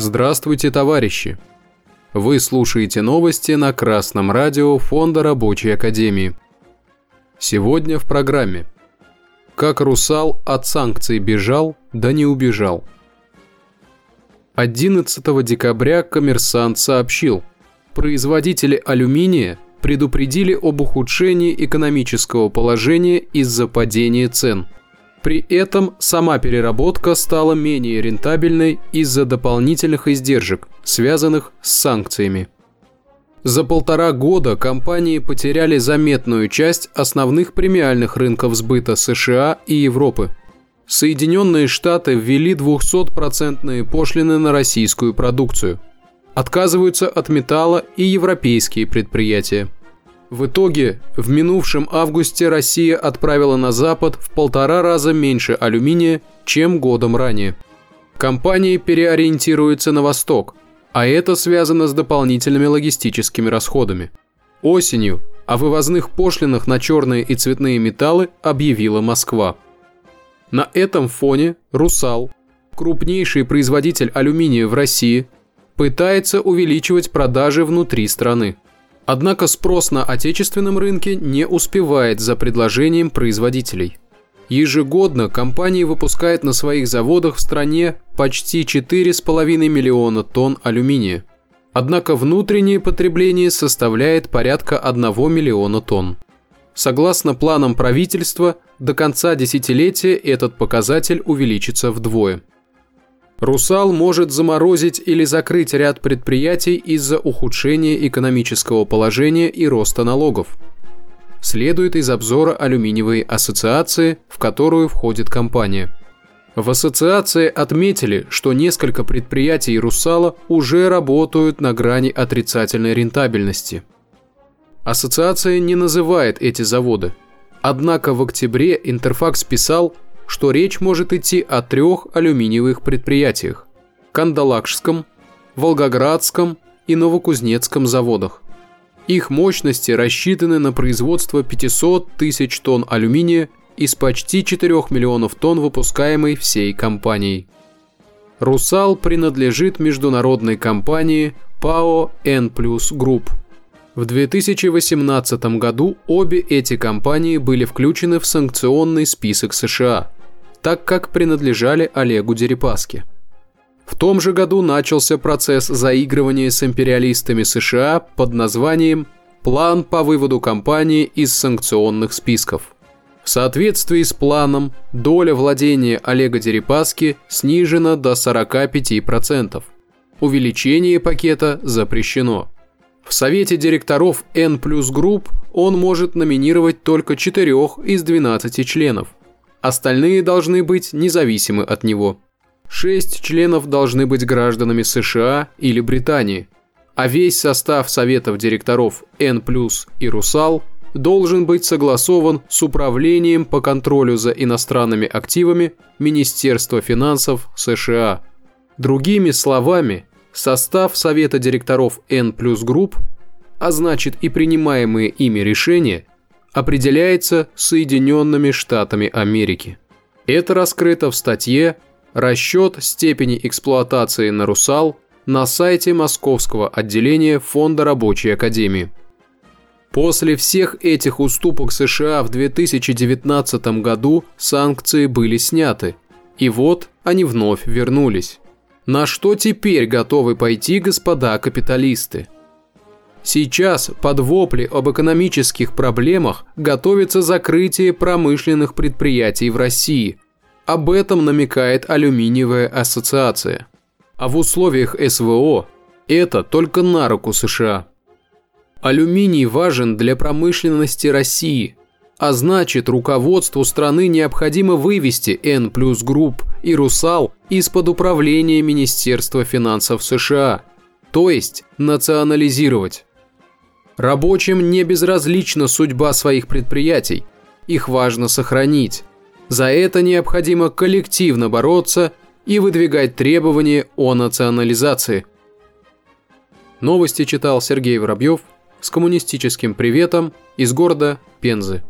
Здравствуйте, товарищи! Вы слушаете новости на Красном радио Фонда Рабочей Академии. Сегодня в программе Как русал от санкций бежал, да не убежал. 11 декабря коммерсант сообщил, производители алюминия предупредили об ухудшении экономического положения из-за падения цен – при этом сама переработка стала менее рентабельной из-за дополнительных издержек, связанных с санкциями. За полтора года компании потеряли заметную часть основных премиальных рынков сбыта США и Европы. Соединенные Штаты ввели 200% пошлины на российскую продукцию. Отказываются от металла и европейские предприятия. В итоге, в минувшем августе Россия отправила на Запад в полтора раза меньше алюминия, чем годом ранее. Компании переориентируются на восток, а это связано с дополнительными логистическими расходами. Осенью о вывозных пошлинах на черные и цветные металлы объявила Москва. На этом фоне «Русал», крупнейший производитель алюминия в России, пытается увеличивать продажи внутри страны. Однако спрос на отечественном рынке не успевает за предложением производителей. Ежегодно компания выпускает на своих заводах в стране почти 4,5 миллиона тонн алюминия. Однако внутреннее потребление составляет порядка 1 миллиона тонн. Согласно планам правительства, до конца десятилетия этот показатель увеличится вдвое. «Русал» может заморозить или закрыть ряд предприятий из-за ухудшения экономического положения и роста налогов. Следует из обзора алюминиевой ассоциации, в которую входит компания. В ассоциации отметили, что несколько предприятий «Русала» уже работают на грани отрицательной рентабельности. Ассоциация не называет эти заводы. Однако в октябре Интерфакс писал, что речь может идти о трех алюминиевых предприятиях – Кандалакшском, Волгоградском и Новокузнецком заводах. Их мощности рассчитаны на производство 500 тысяч тонн алюминия из почти 4 миллионов тонн, выпускаемой всей компанией. «Русал» принадлежит международной компании ПАО N Group. В 2018 году обе эти компании были включены в санкционный список США – так как принадлежали Олегу Дерипаске. В том же году начался процесс заигрывания с империалистами США под названием «План по выводу компании из санкционных списков». В соответствии с планом, доля владения Олега Дерипаски снижена до 45%. Увеличение пакета запрещено. В совете директоров N Group он может номинировать только 4 из 12 членов – Остальные должны быть независимы от него. Шесть членов должны быть гражданами США или Британии, а весь состав советов директоров N+, и «Русал» должен быть согласован с Управлением по контролю за иностранными активами Министерства финансов США. Другими словами, состав Совета директоров N Group, а значит и принимаемые ими решения, определяется Соединенными Штатами Америки. Это раскрыто в статье «Расчет степени эксплуатации на «Русал» на сайте Московского отделения Фонда Рабочей Академии. После всех этих уступок США в 2019 году санкции были сняты, и вот они вновь вернулись. На что теперь готовы пойти господа капиталисты? Сейчас под вопли об экономических проблемах готовится закрытие промышленных предприятий в России. Об этом намекает Алюминиевая ассоциация. А в условиях СВО это только на руку США. Алюминий важен для промышленности России, а значит руководству страны необходимо вывести N плюс групп и Русал из-под управления Министерства финансов США, то есть национализировать. Рабочим не безразлична судьба своих предприятий. Их важно сохранить. За это необходимо коллективно бороться и выдвигать требования о национализации. Новости читал Сергей Воробьев с коммунистическим приветом из города Пензы.